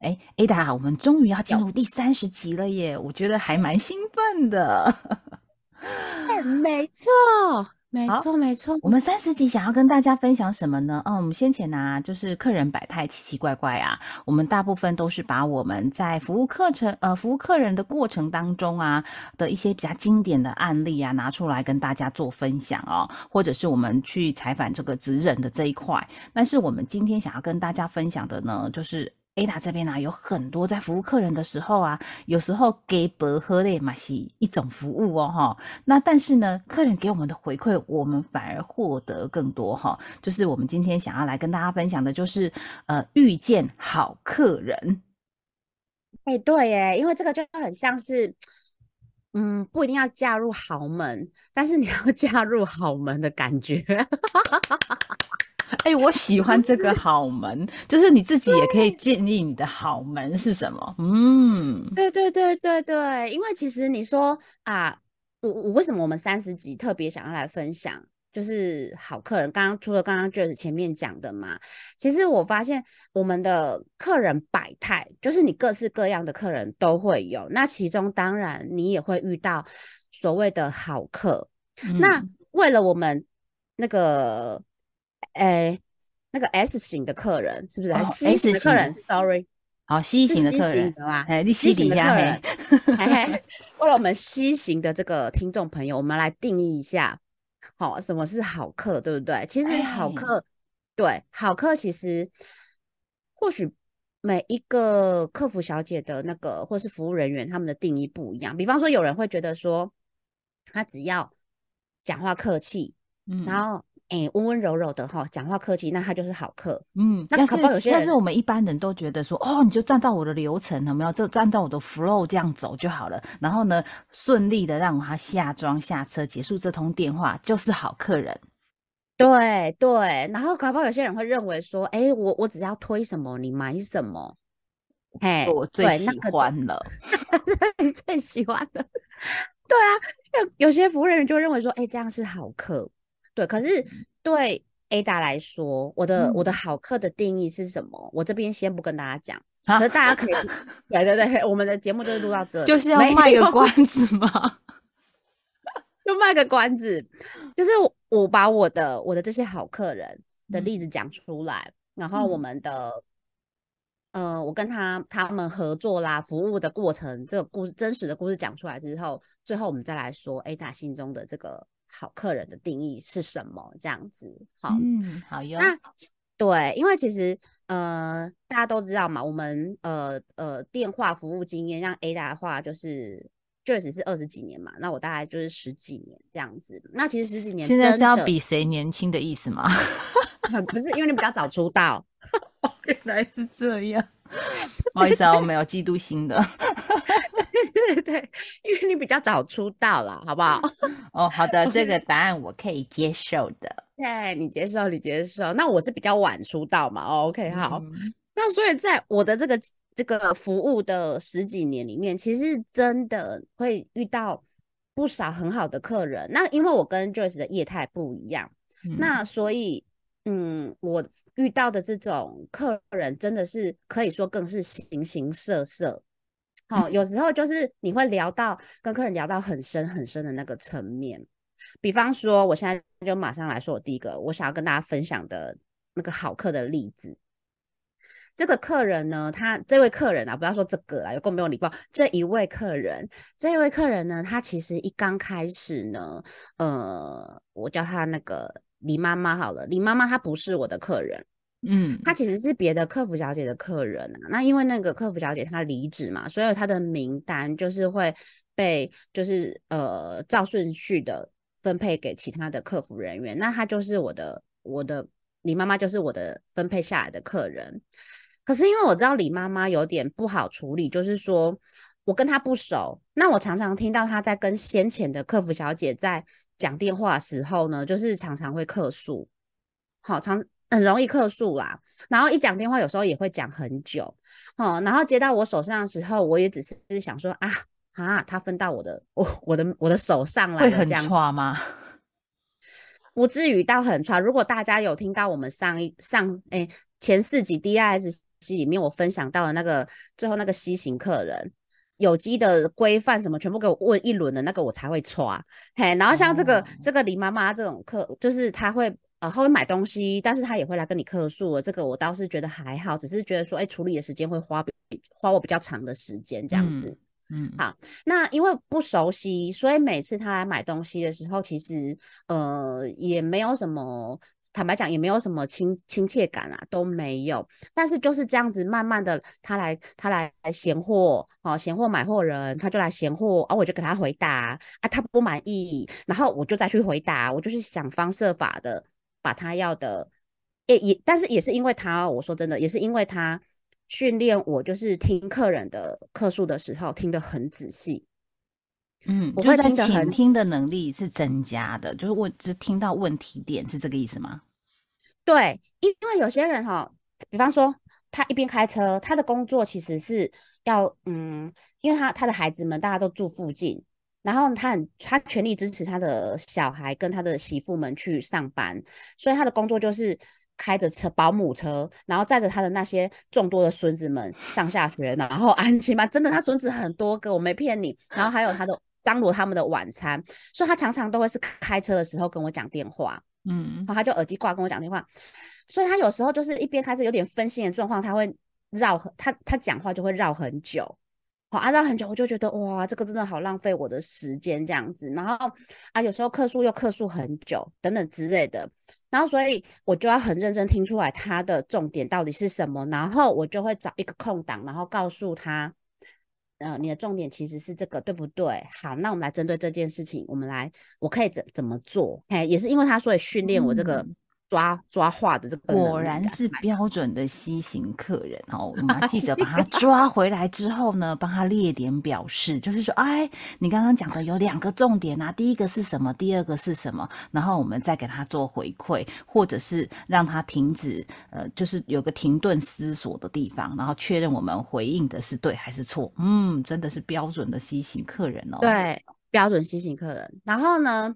哎，Ada，我们终于要进入第三十集了耶！我觉得还蛮兴奋的。哎，没错，没错，没错。我们三十集想要跟大家分享什么呢？嗯，我们先前呢，就是客人百态奇奇怪怪啊。我们大部分都是把我们在服务课程呃服务客人的过程当中啊的一些比较经典的案例啊拿出来跟大家做分享哦，或者是我们去采访这个职人的这一块。但是我们今天想要跟大家分享的呢，就是。Ada 这边呢，有很多在服务客人的时候啊，有时候给薄荷的嘛是一种服务哦，哈。那但是呢，客人给我们的回馈，我们反而获得更多哈。就是我们今天想要来跟大家分享的，就是呃，遇见好客人。哎，对耶，因为这个就很像是，嗯，不一定要嫁入豪门，但是你要 嫁入豪门的感觉。哎，我喜欢这个好门，就是你自己也可以建立你的好门是什么？嗯，对对对对对，因为其实你说啊，我我为什么我们三十集特别想要来分享，就是好客人。刚刚除了刚刚就是前面讲的嘛，其实我发现我们的客人百态，就是你各式各样的客人都会有。那其中当然你也会遇到所谓的好客。那为了我们那个。哎，那个 S 型的客人是不是？S 型的客人，Sorry，好，C 型的客人，哎，你 C 型的客人，为了我们 C 型的这个听众朋友，我们来定义一下，好，什么是好客，对不对？其实好客，对，好客其实或许每一个客服小姐的那个或是服务人员他们的定义不一样。比方说，有人会觉得说，他只要讲话客气，嗯，然后。哎，温温柔柔的哈，讲话客气，那他就是好客。嗯，那可有些但是我们一般人都觉得说，哦，你就站到我的流程，有没有？就站到我的 flow 这样走就好了。然后呢，顺利的让他下妆下车，结束这通电话，就是好客人。对对，然后可不有些人会认为说，哎，我我只要推什么，你买什么。哎，我最喜欢了，你最喜欢的。对啊，有有些服务人员就认为说，哎，这样是好客。对，可是对 Ada 来说，我的我的好客的定义是什么？我这边先不跟大家讲，可是大家可以，对对对，我们的节目就是录到这，就是要卖个关子吗？就卖个关子，就是我把我的我的这些好客人的例子讲出来，然后我们的，呃，我跟他他们合作啦，服务的过程，这个故事真实的故事讲出来之后，最后我们再来说 Ada 心中的这个。好客人的定义是什么？这样子，好，嗯，好哟。那对，因为其实呃，大家都知道嘛，我们呃呃电话服务经验，像 A 大的话，就是确实是二十几年嘛。那我大概就是十几年这样子。那其实十几年，现在是要比谁年轻的意思吗？不是，因为你比较早出道，原来是这样。不好意思啊，我没有嫉妒心的。对 对，因为你比较早出道了，好不好？哦，好的，这个 答案我可以接受的。对，你接受，你接受。那我是比较晚出道嘛？OK，好。那所以在我的这个这个服务的十几年里面，其实真的会遇到不少很好的客人。那因为我跟 Joyce 的业态不一样，那所以嗯，我遇到的这种客人真的是可以说更是形形色色。好，有时候就是你会聊到跟客人聊到很深很深的那个层面，比方说，我现在就马上来说，我第一个我想要跟大家分享的那个好客的例子。这个客人呢，他这位客人啊，不要说这个啦，有够没有礼貌。这一位客人，这一位客人呢，他其实一刚开始呢，呃，我叫他那个李妈妈好了，李妈妈她不是我的客人。嗯，他其实是别的客服小姐的客人啊。那因为那个客服小姐她离职嘛，所以她的名单就是会被就是呃照顺序的分配给其他的客服人员。那她就是我的我的李妈妈就是我的分配下来的客人。可是因为我知道李妈妈有点不好处理，就是说我跟她不熟，那我常常听到她在跟先前的客服小姐在讲电话时候呢，就是常常会客诉，好常很容易客诉啦。然后一讲电话，有时候也会讲很久，哦，然后接到我手上的时候，我也只是想说啊啊，他分到我的我我的我的手上来会很这样差吗？不至于到很差。如果大家有听到我们上一上哎前四集 DIS 里面我分享到的那个最后那个 C 型客人有机的规范什么全部给我问一轮的那个我才会刷嘿。然后像这个、哦这个李妈妈这种客，就是他会。呃，他会买东西，但是他也会来跟你客诉。这个我倒是觉得还好，只是觉得说，哎，处理的时间会花比花我比较长的时间这样子。嗯，好，那因为不熟悉，所以每次他来买东西的时候，其实呃也没有什么，坦白讲也没有什么亲亲切感啊，都没有。但是就是这样子，慢慢的他来他来闲货，哦，闲货买货人，他就来闲货，啊，我就给他回答啊，他不满意，然后我就再去回答，我就是想方设法的把他要的，也也，但是也是因为他，我说真的，也是因为他。训练我就是听客人的客诉的时候听得很仔细，嗯，我会听得很倾听的能力是增加的，就是我，只听到问题点是这个意思吗？对，因为有些人哈，比方说他一边开车，他的工作其实是要嗯，因为他他的孩子们大家都住附近，然后他很他全力支持他的小孩跟他的媳妇们去上班，所以他的工作就是。开着车保姆车，然后载着他的那些众多的孙子们上下学，然后安亲班，真的他孙子很多个，我没骗你。然后还有他的张罗他们的晚餐，所以他常常都会是开车的时候跟我讲电话，嗯然后他就耳机挂跟我讲电话，所以他有时候就是一边开车有点分心的状况，他会绕他他讲话就会绕很久。好啊，绕很久，我就觉得哇，这个真的好浪费我的时间这样子。然后啊，有时候客诉又客诉很久，等等之类的。然后所以我就要很认真听出来他的重点到底是什么，然后我就会找一个空档，然后告诉他，呃，你的重点其实是这个，对不对？好，那我们来针对这件事情，我们来，我可以怎怎么做？嘿，也是因为他所以训练我这个。嗯抓抓话的这个果然是标准的 C 型客人哦，我们要 记得把他抓回来之后呢，帮他列点表示，就是说，哎，你刚刚讲的有两个重点啊，第一个是什么，第二个是什么，然后我们再给他做回馈，或者是让他停止，呃，就是有个停顿思索的地方，然后确认我们回应的是对还是错。嗯，真的是标准的 C 型客人哦。对，标准 C 型客人。然后呢？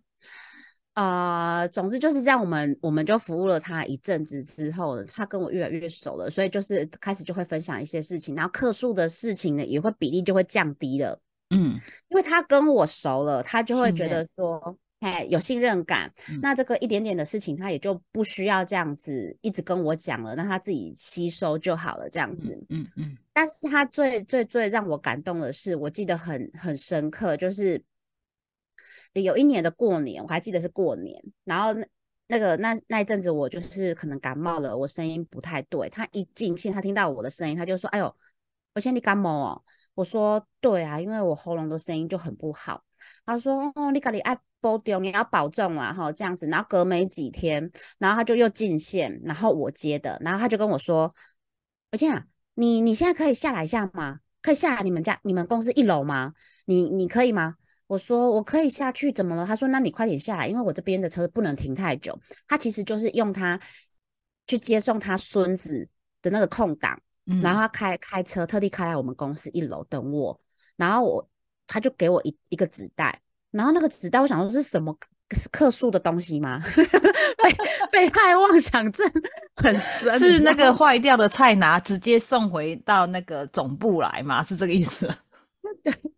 呃，总之就是这样，我们我们就服务了他一阵子之后，他跟我越来越熟了，所以就是开始就会分享一些事情，然后客诉的事情呢也会比例就会降低了，嗯，因为他跟我熟了，他就会觉得说，哎，有信任感，嗯。那这个一点点的事情他也就不需要这样子一直跟我讲了，那他自己吸收就好了，这样子，嗯嗯，但是他最最最让我感动的是，我记得很很深刻，就是。有一年的过年，我还记得是过年，然后那那个那那一阵子，我就是可能感冒了，我声音不太对。他一进信，他听到我的声音，他就说：“哎呦，而且你感冒哦。”我说：“对啊，因为我喉咙的声音就很不好。”他说：“哦，你赶紧爱保重，你要保重啦，哈，这样子。”然后隔没几天，然后他就又进线，然后我接的，然后他就跟我说：“而且啊，你你现在可以下来一下吗？可以下来你们家你们公司一楼吗？你你可以吗？”我说我可以下去，怎么了？他说那你快点下来，因为我这边的车不能停太久。他其实就是用他去接送他孙子的那个空档，嗯然后他开开车特地开来我们公司一楼等我，然后我他就给我一一个纸袋，然后那个纸袋我想说是什么是克数的东西吗？被被害妄想症很深，是那个坏掉的菜拿直接送回到那个总部来吗？是这个意思？对。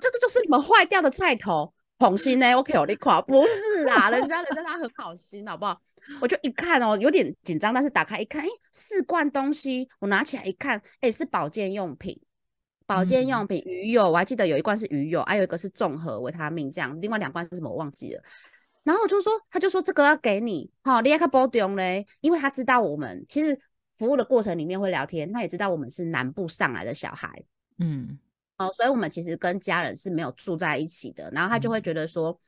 这个就是你们坏掉的菜头，红心呢？OK，我你夸不是啦，人家人家他很好心，好不好？我就一看哦，有点紧张，但是打开一看，哎，四罐东西，我拿起来一看，哎，是保健用品，保健用品，鱼油，我还记得有一罐是鱼油，还有一个是综合维他命这样，另外两罐是什么我忘记了。然后我就说，他就说这个要给你，好，你要看保重嘞，因为他知道我们其实服务的过程里面会聊天，他也知道我们是南部上来的小孩，嗯。哦，所以我们其实跟家人是没有住在一起的，然后他就会觉得说，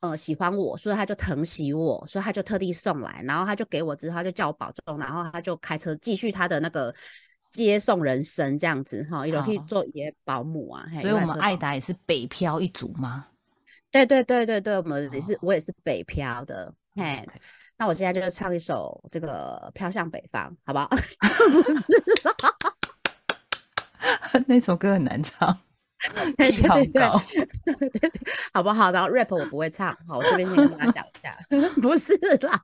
呃，喜欢我，所以他就疼惜我，所以他就特地送来，然后他就给我之后，他就叫我保重，然后他就开车继续他的那个接送人生这样子哈，有可以做爷保姆啊。所以我们爱达也是北漂一族吗？对对对对对，我们也是，我也是北漂的。嘿，那我现在就唱一首这个《飘向北方》，好不好？那首歌很难唱，气好高，好不好？然后 rap 我不会唱，好，我这边先跟大家讲一下，不是啦，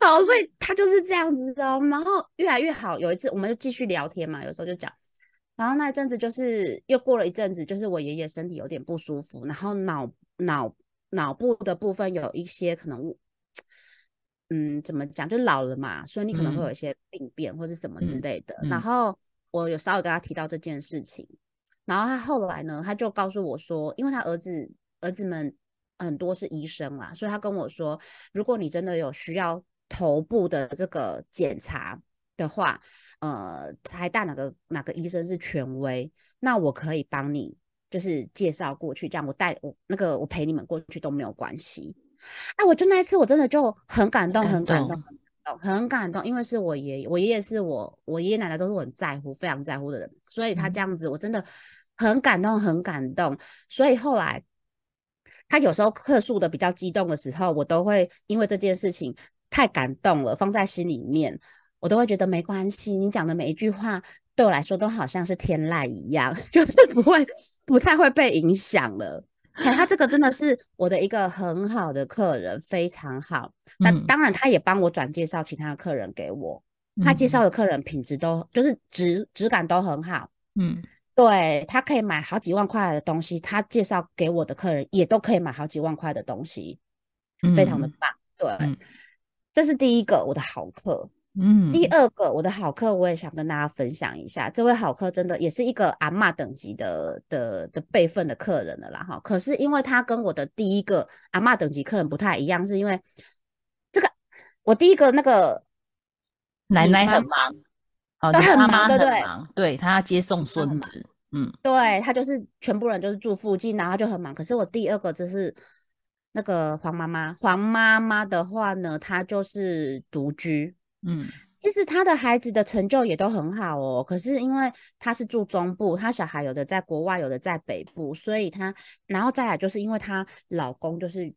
好，所以他就是这样子的，然后越来越好。有一次，我们就继续聊天嘛，有时候就讲，然后那一阵子就是又过了一阵子，就是我爷爷身体有点不舒服，然后脑脑脑部的部分有一些可能，嗯，怎么讲，就老了嘛，所以你可能会有一些病变或是什么之类的，然后。我有稍微跟他提到这件事情，然后他后来呢，他就告诉我说，因为他儿子儿子们很多是医生啦，所以他跟我说，如果你真的有需要头部的这个检查的话，呃，台大哪个哪个医生是权威，那我可以帮你就是介绍过去，这样我带我那个我陪你们过去都没有关系。哎，我就那一次我真的就很感动，很感动。很感动，因为是我爷爷，我爷爷是我，我爷爷奶奶都是我很在乎、非常在乎的人，所以他这样子，我真的很感动，很感动。所以后来他有时候客诉的比较激动的时候，我都会因为这件事情太感动了，放在心里面，我都会觉得没关系。你讲的每一句话对我来说都好像是天籁一样，就是不会不太会被影响了。他这个真的是我的一个很好的客人，非常好。那当然，他也帮我转介绍其他的客人给我。他介绍的客人品质都就是质质感都很好。嗯，对他可以买好几万块的东西，他介绍给我的客人也都可以买好几万块的东西，非常的棒。对，这是第一个我的好客。嗯，第二个我的好客，我也想跟大家分享一下。这位好客真的也是一个阿妈等级的的的辈分的客人了啦哈。可是因为他跟我的第一个阿妈等级客人不太一样，是因为这个我第一个那个奶奶很忙，她很忙，对不对？对他要接送孙子，嗯，对他就是全部人就是住附近，然后就很忙。可是我第二个就是那个黄妈妈，黄妈妈的话呢，她就是独居。嗯，其实他的孩子的成就也都很好哦。可是因为他是住中部，他小孩有的在国外，有的在北部，所以他然后再来就是因为他老公就是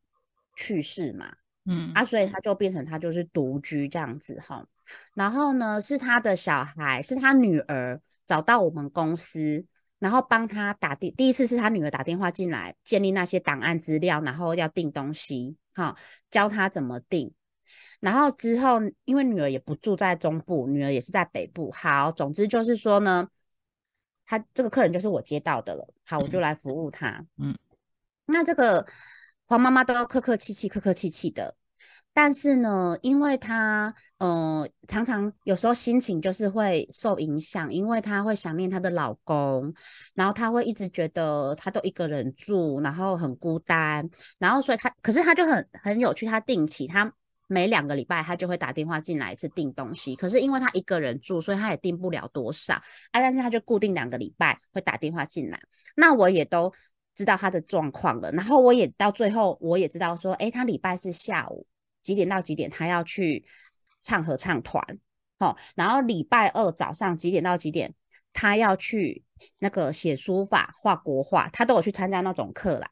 去世嘛，嗯啊，所以他就变成他就是独居这样子哈。然后呢，是他的小孩，是他女儿找到我们公司，然后帮他打电，第一次是他女儿打电话进来建立那些档案资料，然后要订东西，哈，教他怎么订。然后之后，因为女儿也不住在中部，女儿也是在北部。好，总之就是说呢，他这个客人就是我接到的了。好，我就来服务他。嗯，那这个黄妈妈都要客客气气、客客气气的。但是呢，因为她呃常常有时候心情就是会受影响，因为她会想念她的老公，然后她会一直觉得她都一个人住，然后很孤单，然后所以她可是她就很很有趣，她定期她。每两个礼拜，他就会打电话进来一次订东西。可是因为他一个人住，所以他也订不了多少啊。但是他就固定两个礼拜会打电话进来。那我也都知道他的状况了。然后我也到最后，我也知道说，哎，他礼拜四下午几点到几点，他要去唱合唱团。好，然后礼拜二早上几点到几点，他要去那个写书法、画国画，他都有去参加那种课啦。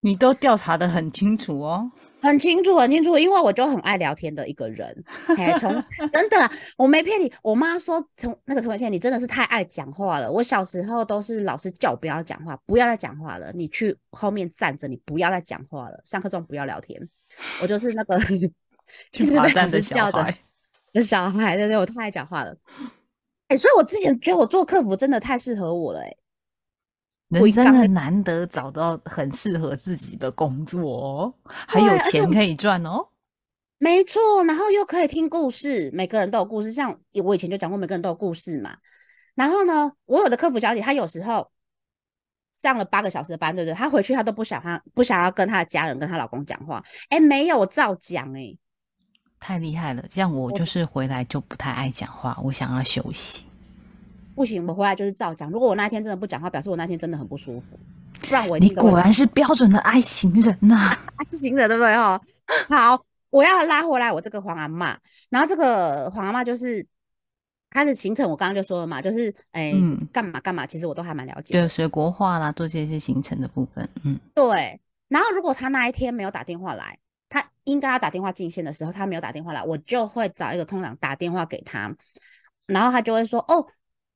你都调查的很清楚哦，很清楚，很清楚，因为我就很爱聊天的一个人。哎，从真的啦，我没骗你。我妈说，从那个陈伟倩，你真的是太爱讲话了。我小时候都是老师叫我不要讲话，不要再讲话了，你去后面站着，你不要再讲话了。上课中不要聊天。我就是那个 去罚站的小孩，的小孩，对对，我太爱讲话了。哎，所以我之前觉得我做客服真的太适合我了，哎。人生很难得找到很适合自己的工作哦，还有钱可以赚哦。没错，然后又可以听故事，每个人都有故事。像我以前就讲过，每个人都有故事嘛。然后呢，我有的客服小姐，她有时候上了八个小时的班，对不对？她回去她都不想她不想要跟她的家人、跟她老公讲话。哎，没有，我照讲哎，太厉害了。像我就是回来就不太爱讲话，我想要休息。不行，我回来就是照讲。如果我那天真的不讲话，表示我那天真的很不舒服。不然我你果然是标准的爱情人呐，爱情人对不对哈？好，我要拉回来我这个黄阿妈。然后这个黄阿妈就是开始行程我刚刚就说了嘛，就是哎嗯干嘛干嘛，其实我都还蛮了解的。对，学国画啦，做这些行程的部分，嗯对，然后如果他那一天没有打电话来，他应该要打电话进线的时候，他没有打电话来，我就会找一个空档打电话给他，然后他就会说：“哦，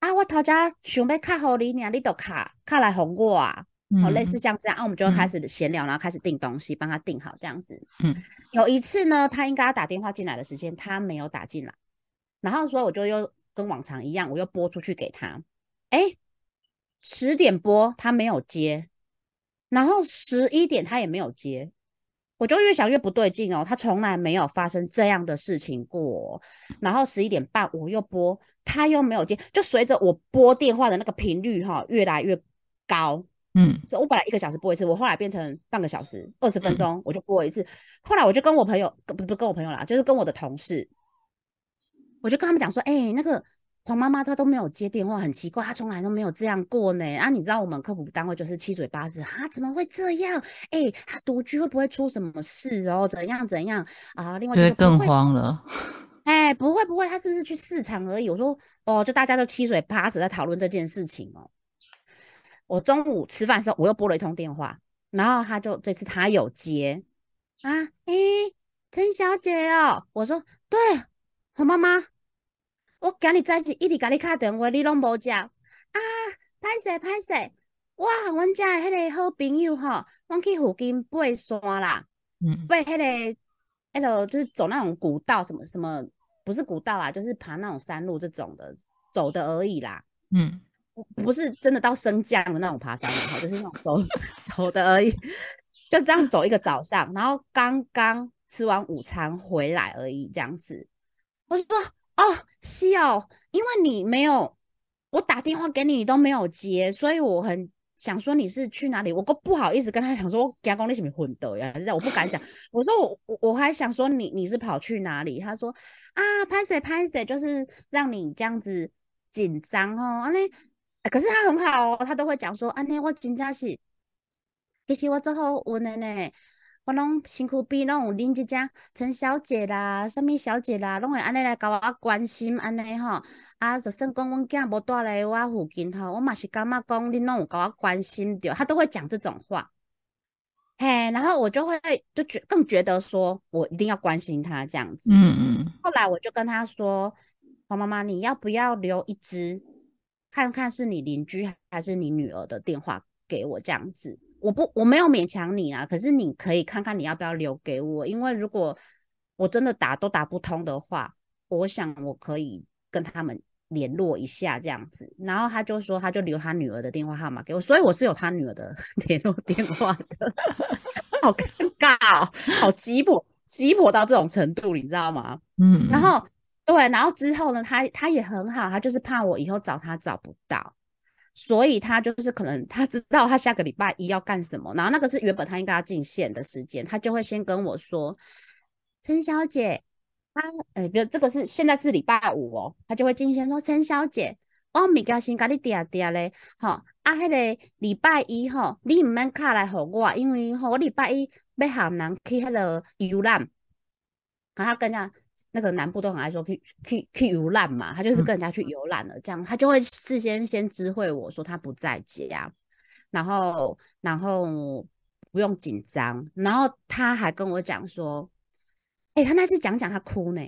啊，我头家想要卡好你呢，你都卡卡来哄我啊。”哦，类似嗯像这样，啊，我们就开嗯始闲聊，然后开始订东西，帮他订好这样子。嗯有一次呢，他应该要打电话进来的时间，他没有打进来，然后所以我就又跟往常一样，我又拨出去给他。哎，十点拨他没有接，然后十一点他也没有接，我就越想越不对劲哦，他从来没有发生这样的事情过。然后十一点半我又拨，他又没有接，就随着我拨电话的那个频率哈、越来越高。嗯所以我本来一个小时播一次，我后来变成半个小时，二十分嗯钟我就播一次。后来我就跟我朋友，不不跟我朋友啦，就是跟我的同事，我就跟他们讲说，哎、那个黄妈妈她都没有接电话，很奇怪，她从来都没有这样过呢。啊，你知道我们客服单位就是七嘴八舌，啊，怎么会这样？哎、她独居会不会出什么事哦？怎样怎样啊？另外就会更慌了。哎，不会不会，她是不是去市场而已？我说哦，就大家都七嘴八舌在讨论这件事情哦。我中午吃饭的时候，我又拨了一通电话，然后她就这次她有接啊，诶，陈小姐哦，我说对，黄妈妈，我今日早是一直甲你打电话，你拢无接。啊，歹势歹势，哇，阮遮的迄个好朋友吼，阮去附近爬山啦。嗯。被迄个那个就是走那种古道什么什么，不是古道啦，就是爬那种山路这种的，走的而已啦，嗯。不不是真的到升降的那种爬山就是那种走 走的而已，就这样走一个早上，然后刚刚吃完午餐回来而已，这样子，我就说哦，是哦，因为你没有我打电话给你，你都没有接，所以我很。想说你是去哪里，我都不好意思跟他讲说，给他讲你是不是混的呀？还是这样，我不敢讲。我说我我我还想说你你是跑去哪里？他说啊，拍谁拍谁，就是让你这样子紧张哦。安尼，啊可是他很好哦，他都会讲说，安尼我真正是，其实我最好运的呢。我拢身躯边拢有恁即只陈小姐啦，什物小姐啦，拢会安尼来甲我关心安尼吼。啊，就算讲阮囝无住来我附近吼，我嘛是感觉讲恁拢有甲我关心着，他都会讲这种话。嘿，然后我就会就觉更觉得说我一定要关心他这样子。嗯嗯后来我就跟他说：“黄妈妈，你要不要留一支，看看是你邻居还是你女儿的电话给我这样子？我不我没有勉强你啊，可是你可以看看你要不要留给我，因为如果我真的打都打不通的话，我想我可以跟他们联络一下这样子。”然后他就说他就留他女儿的电话号码给我，所以我是有他女儿的 联络电话的，好尴尬哦，好急迫，急迫到这种程度，你知道吗？嗯，然后对，然后之后呢，他他也很好，他就是怕我以后找他找不到，所以他就是可能他知道他下个礼拜一要干什么，然后那个是原本他应该要进线的时间，他就会先跟我说，陈小姐，他呃，比如这个是现在是礼拜五哦，他就会进线说，陈小姐。我物件先甲你定定咧，吼啊，迄、个礼拜一吼，你毋免卡来互我，因为吼我礼拜一要喊人去迄个游览，然后跟人家那个南部都很爱说去去去游览嘛，他就是嗯跟人家去游览了，这样他就会事先先知会我说他不在家，然后然后不用紧张，然后他还跟我讲说，哎、他那次讲讲他哭呢，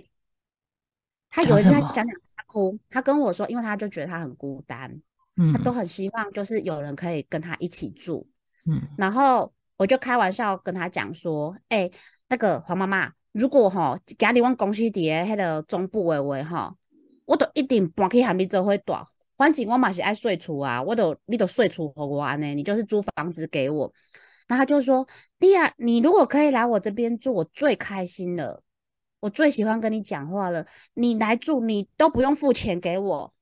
他有一次他讲讲他哭，他跟我说，因为他就觉得他很孤单，嗯他都很希望就是有人可以跟他一起住，嗯。然后我就开玩笑跟他讲说，哎、那个黄妈妈，如果吼家里阮公司伫诶迄个中部的话吼，我都一定搬去和你做伙住。反正我嘛是爱睡厝啊，我都你都睡厝给我安尼，你就是租房子给我。然后他就说，莉亚，你如果可以来我这边住，我最开心了，我最喜欢跟你讲话了。你来住，你都不用付钱给我，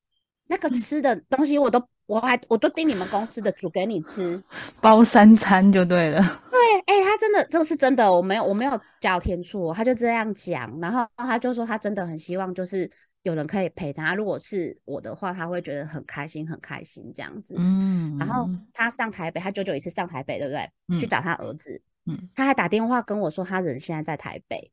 那个吃的东西我都我还我都订你们公司的煮给你吃。包三餐就对了。对，哎、他真的，这个是真的，我没有，我没有加天醋哦，他就这样讲，然后他就说他真的很希望就是有人可以陪他，如果是我的话，他会觉得很开心，很开心这样子。嗯，然后他上台北，他久久一次上台北，对不对？去嗯。找他儿子，嗯。他还打电话跟我说他人现在在台北，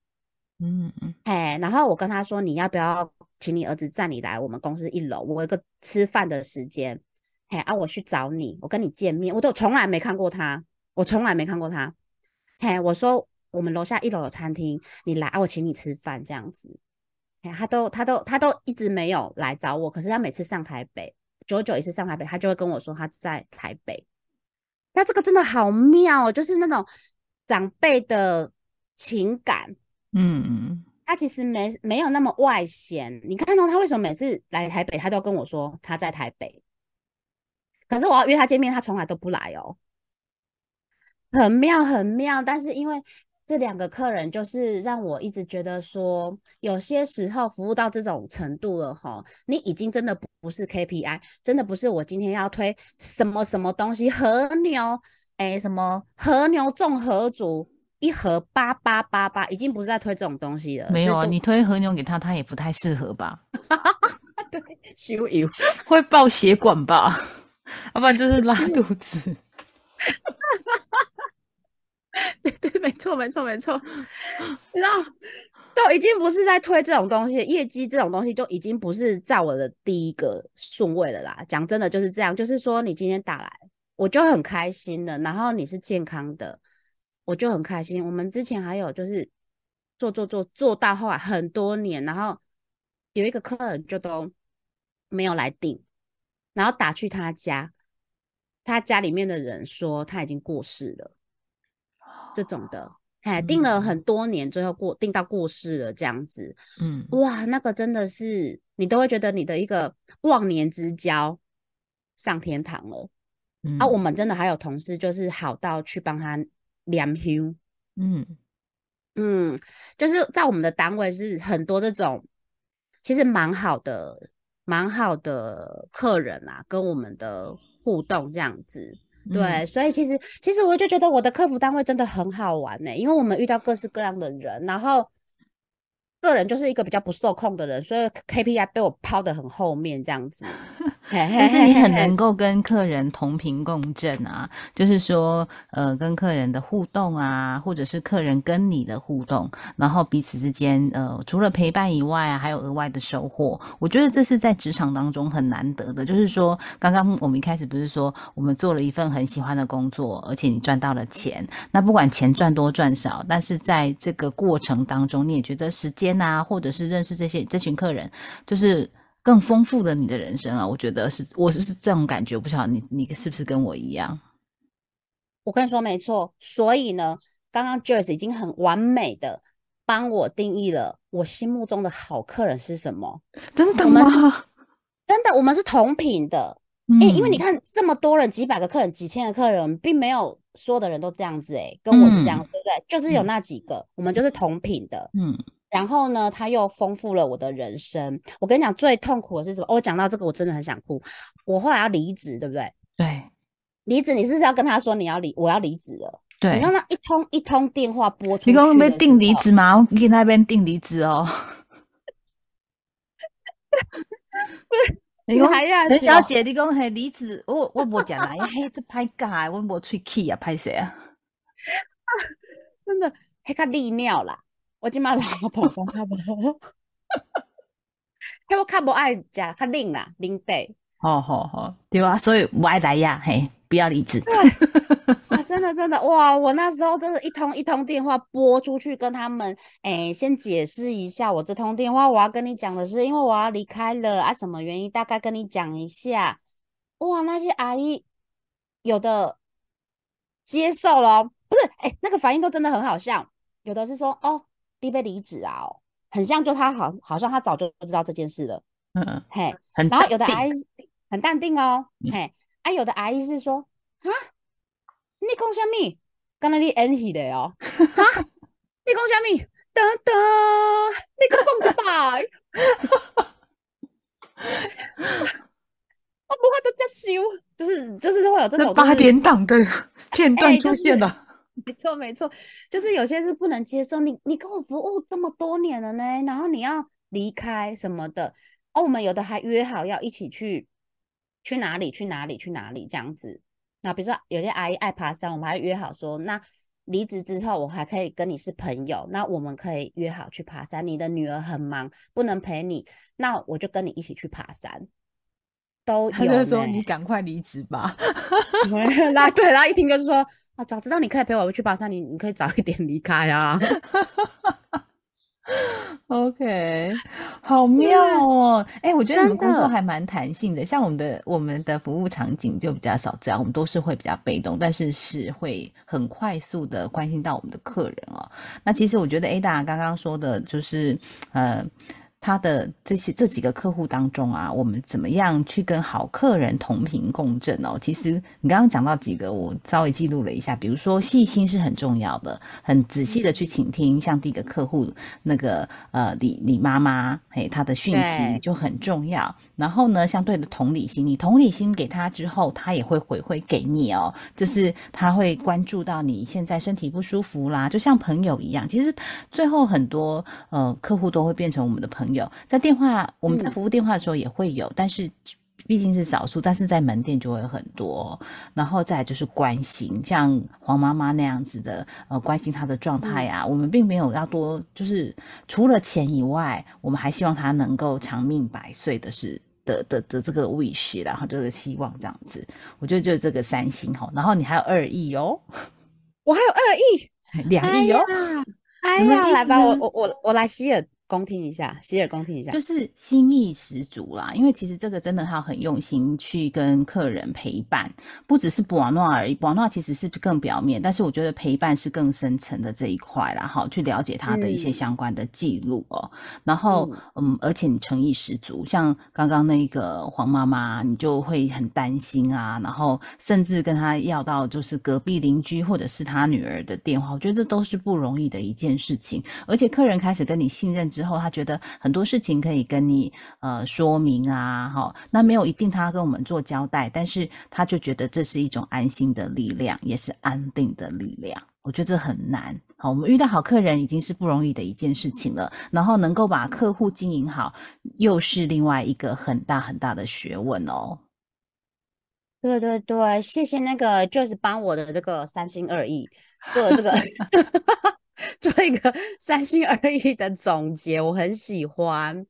嗯嗯。哎，然后我跟他说你要不要请你儿子载你来我们公司一楼，我有个吃饭的时间，嘿啊，我去找你，我跟你见面，我都从来没看过他，我从来没看过他，嘿，我说我们楼下一楼有餐厅，你来啊，我请你吃饭这样子，哎，他都他都他都一直没有来找我，可是他每次上台北，久久一次上台北，他就会跟我说他在台北，那这个真的好妙，就是那种长辈的情感。嗯，他其实没没有那么外显。你看到他为什么每次来台北，他都跟我说他在台北，可是我要约他见面，他从来都不来哦，很妙很妙。但是因为这两个客人，就是让我一直觉得说，有些时候服务到这种程度了哈，你已经真的不不是 KPI，真的不是我今天要推什么什么东西和牛，哎，什么和牛综合组。一盒八八八八，已经不是在推这种东西了。没有啊，你推和牛给他，他也不太适合吧？对，修油会爆血管吧？要不然就是拉肚子。对，没错没错没错。然后都已经不是在推这种东西，业绩这种东西就已经不是在我的第一个顺位了啦。讲真的就是这样，就是说你今天打来，我就很开心的，然后你是健康的。我就很开心。我们之前还有就是做做做做到后来很多年，然后有一个客人就都没有来订，然后打去他家，他家里面的人说他已经过世了，这种的，哎，订了很多年，最后过订到过世了这样子，嗯，哇，那个真的是你都会觉得你的一个忘年之交上天堂了。啊，我们真的还有同事就是好到去帮他。量胸，嗯嗯，就是在我们的单位是很多这种，其实蛮好的，蛮好的客人啊，跟我们的互动这样子，对，所以其实其实我就觉得我的客服单位真的很好玩呢，因为我们遇到各式各样的人，然后个人就是一个比较不受控的人，所以 KPI 被我抛的很后面这样子。但是你很能够跟客人同频共振啊，就是说，呃，跟客人的互动啊，或者是客人跟你的互动，然后彼此之间，呃，除了陪伴以外啊，还有额外的收获。我觉得这是在职场当中很难得的。就是说，刚刚我们一开始不是说，我们做了一份很喜欢的工作，而且你赚到了钱。那不管钱赚多赚少，但是在这个过程当中，你也觉得时间啊，或者是认识这些这群客人，就是。更丰富的你的人生啊，我觉得是，我是是这种感觉，不晓得你你是不是跟我一样？我跟你说没错，所以呢，刚刚 Joyce 已经很完美的帮我定义了我心目中的好客人是什么。真的吗？真的，我们是同频的。哎，因为你看这么多人，几百个客人，几千个客人，并没有所有的人都这样子，哎，跟我是这样，对不对？就是有那几个，我们就是同品的。嗯。然后呢，他又丰富了我的人生。我跟你讲，最痛苦的是什么？我讲到这个，我真的很想哭。我后来要离职，对不对？对，离职，你是不是要跟他说你要离？我要离职了。对，你看那一通一通电话拨出去，你刚刚被定离职吗？我给那边定离职哦。你还要陈小姐，你讲系离职，我我无讲啦，嘿，这拍假，我无吹气啊，拍谁啊？真的，还个利尿啦。我今嘛老婆讲较无，嘿，我较无爱食较冷啦，冷地。好好好，对啊，所以不爱来呀，嘿，不要离职。啊，真的真的哇！我那时候真的，一通一通电话拨出去，跟他们哎，先解释一下，我这通电话我要跟你讲的是，因为我要离开了啊，什么原因？大概跟你讲一下。哇，那些阿姨有的接受了，不是？哎，那个反应都真的很好笑，有的是说哦。必备离职啊，很像就他好，好像他早就知道这件事了。嗯，嘿，然后有的阿姨很淡定哦，嘿，啊，有的阿姨是说啊，你讲什么？刚才你演戏的哦，哈，你讲什么？等等，你讲讲一摆，我无法都接受，就是就是会有这种八点档的片段出现了。没错，没错，就是有些是不能接受。你你跟我服务这么多年了呢，然后你要离开什么的哦？我们有的还约好要一起去去哪里？去哪里？去哪里？这样子。那比如说有些阿姨爱爬山，我们还约好说，那离职之后，我还可以跟你是朋友，那我们可以约好去爬山。你的女儿很忙，不能陪你，那我就跟你一起去爬山。都有就说你赶快离职吧。那对，然后一听就是说啊，早知道你可以陪我去爬山，你你可以早一点离开啊。OK，好妙哦！哎，我觉得你们工作还蛮弹性的，像我们的我们的服务场景就比较少这样，我们都是会比较被动，但是是会很快速的关心到我们的客人哦。那其实我觉得 Ada 刚刚说的就是呃。他的这些这几个客户当中啊，我们怎么样去跟好客人同频共振哦？其实你刚刚讲到几个，我稍微记录了一下，比如说细心是很重要的，很仔细的去倾听，像第一个客户那个呃李李妈妈，嘿，她的讯息就很重要。然后呢，相对的同理心，你同理心给他之后，他也会回馈给你哦，就是他会关注到你现在身体不舒服啦，就像朋友一样。其实最后很多呃客户都会变成我们的朋友，在电话我们在服务电话的时候也会有，但是毕竟是少数，但是在门店就会很多。然后再就是关心，像黄妈妈那样子的呃关心她的状态啊，我们并没有要多，就是除了钱以外，我们还希望她能够长命百岁的是。的的的这个 wish，然后就是希望这样子，我觉得就这个三星哈，然后你还有二亿哦，我还有二亿，两亿哦，哎呀，来吧，我我我我来希尔。恭听一下，洗耳恭听一下，就是心意十足啦。因为其实这个真的他很用心去跟客人陪伴，不只是博诺而已。博诺其实是更表面，但是我觉得陪伴是更深层的这一块啦。好，去了解他的一些相关的记录哦。然后，嗯，而且你诚意十足，像刚刚那个黄妈妈，你就会很担心啊。然后，甚至跟他要到就是隔壁邻居或者是他女儿的电话，我觉得都是不容易的一件事情。而且客人开始跟你信任。之之后，他觉得很多事情可以跟你呃说明啊，哈，那没有一定他跟我们做交代，但是他就觉得这是一种安心的力量，也是安定的力量。我觉得这很难，好，我们遇到好客人已经是不容易的一件事情了，然后能够把客户经营好，又是另外一个很大很大的学问哦。对对对，谢谢那个就是帮我的这个三心二意做的这个。做一个 三心二意的总结，我很喜欢。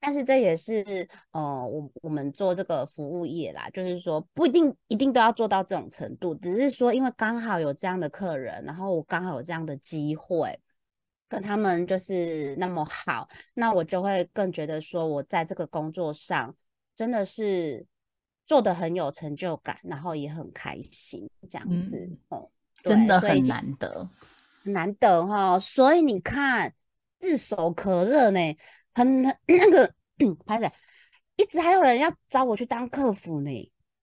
但是这也是呃，我我们做这个服务业啦，就是说不一定一定都要做到这种程度，只是说因为刚好有这样的客人，然后我刚好有这样的机会跟他们就是那么好，那我就会更觉得说我在这个工作上真的是做的很有成就感，然后也很开心这样子哦，真的很难得。难得哈，所以你看，炙手可热呢，很那个，拍仔，一直还有人要找我去当客服呢。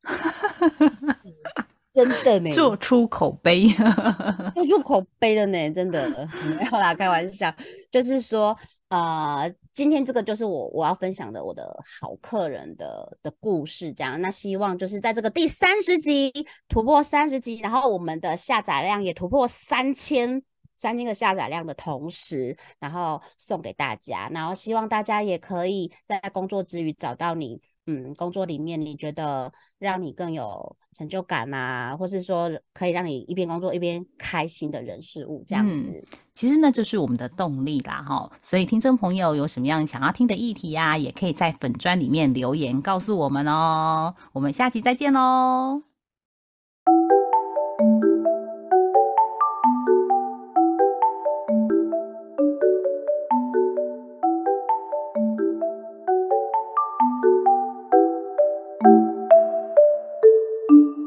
真的呢，做出口碑，做出口碑的呢，真的没有啦，开玩笑，就是说，呃，今天这个就是我我要分享的我的好客人的的故事，这样，那希望就是在这个第三十集突破三十集，然后我们的下载量也突破三千。三千个下载量的同时，然后送给大家，然后希望大家也可以在工作之余找到你，嗯，工作里面你觉得让你更有成就感啊，或是说可以让你一边工作一边开心的人事物这样子。其实那就是我们的动力啦，哈。所以听众朋友有什么样想要听的议题呀，也可以在粉砖里面留言告诉我们哦。我们下期再见喽。